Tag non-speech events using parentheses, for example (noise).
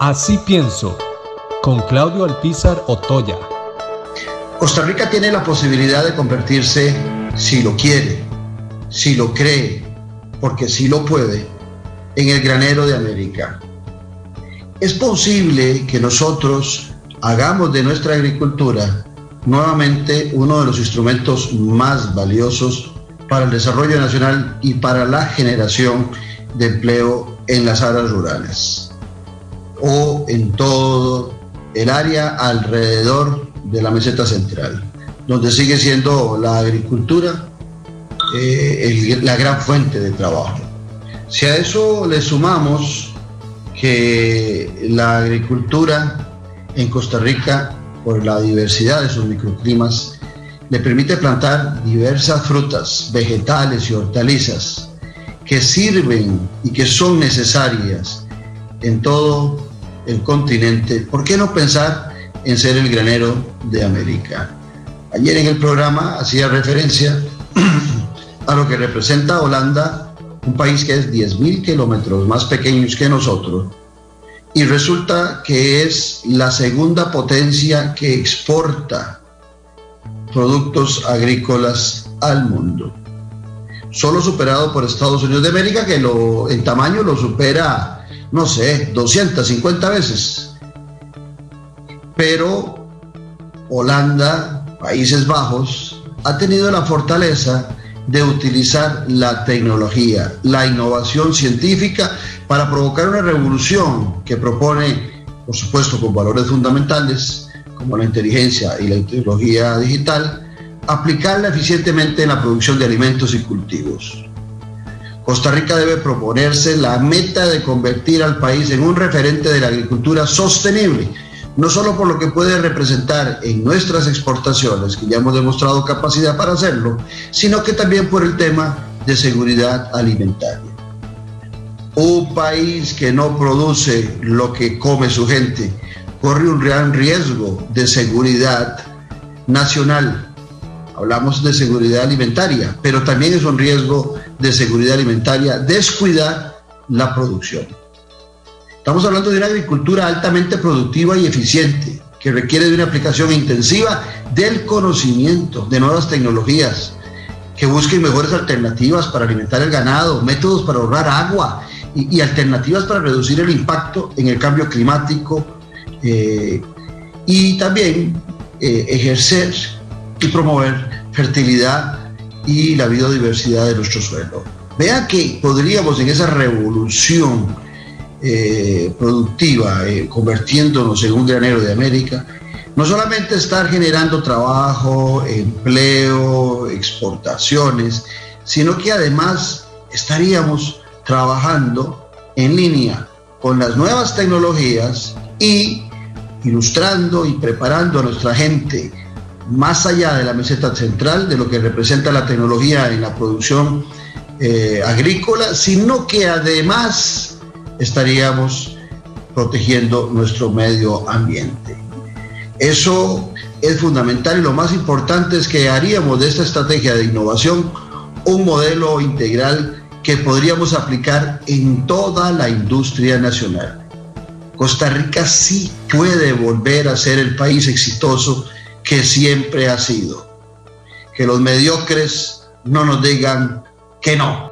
Así pienso, con Claudio Alpizar Otoya. Costa Rica tiene la posibilidad de convertirse, si lo quiere, si lo cree, porque si lo puede, en el granero de América. Es posible que nosotros hagamos de nuestra agricultura nuevamente uno de los instrumentos más valiosos para el desarrollo nacional y para la generación de empleo en las áreas rurales o en todo el área alrededor de la meseta central, donde sigue siendo la agricultura eh, la gran fuente de trabajo. Si a eso le sumamos que la agricultura en Costa Rica, por la diversidad de sus microclimas, le permite plantar diversas frutas, vegetales y hortalizas que sirven y que son necesarias en todo el continente. ¿Por qué no pensar en ser el granero de América? Ayer en el programa hacía referencia (clears throat) a lo que representa Holanda, un país que es 10.000 kilómetros más pequeño que nosotros, y resulta que es la segunda potencia que exporta productos agrícolas al mundo. Solo superado por Estados Unidos de América, que lo, en tamaño lo supera, no sé, 250 veces. Pero Holanda, Países Bajos, ha tenido la fortaleza de utilizar la tecnología, la innovación científica para provocar una revolución que propone, por supuesto, con valores fundamentales, como la inteligencia y la tecnología digital, aplicarla eficientemente en la producción de alimentos y cultivos. Costa Rica debe proponerse la meta de convertir al país en un referente de la agricultura sostenible, no solo por lo que puede representar en nuestras exportaciones, que ya hemos demostrado capacidad para hacerlo, sino que también por el tema de seguridad alimentaria. Un país que no produce lo que come su gente, corre un gran riesgo de seguridad nacional. Hablamos de seguridad alimentaria, pero también es un riesgo de seguridad alimentaria descuidar la producción. Estamos hablando de una agricultura altamente productiva y eficiente, que requiere de una aplicación intensiva del conocimiento, de nuevas tecnologías, que busquen mejores alternativas para alimentar el ganado, métodos para ahorrar agua y, alternativas para reducir el impacto en el cambio climático eh, y también eh, ejercer y promover fertilidad y la biodiversidad de nuestro suelo. Vea que podríamos en esa revolución eh, productiva, convirtiéndonos en un granero de América, no solamente estar generando trabajo, empleo, exportaciones, sino que además estaríamos trabajando en línea con las nuevas tecnologías y ilustrando y preparando a nuestra gente más allá de la meseta central, de lo que representa la tecnología en la producción eh, agrícola, sino que además estaríamos protegiendo nuestro medio ambiente. Eso es fundamental y lo más importante es que haríamos de esta estrategia de innovación un modelo integral que podríamos aplicar en toda la industria nacional. Costa Rica sí puede volver a ser el país exitoso que siempre ha sido. Que los mediocres no nos digan que no.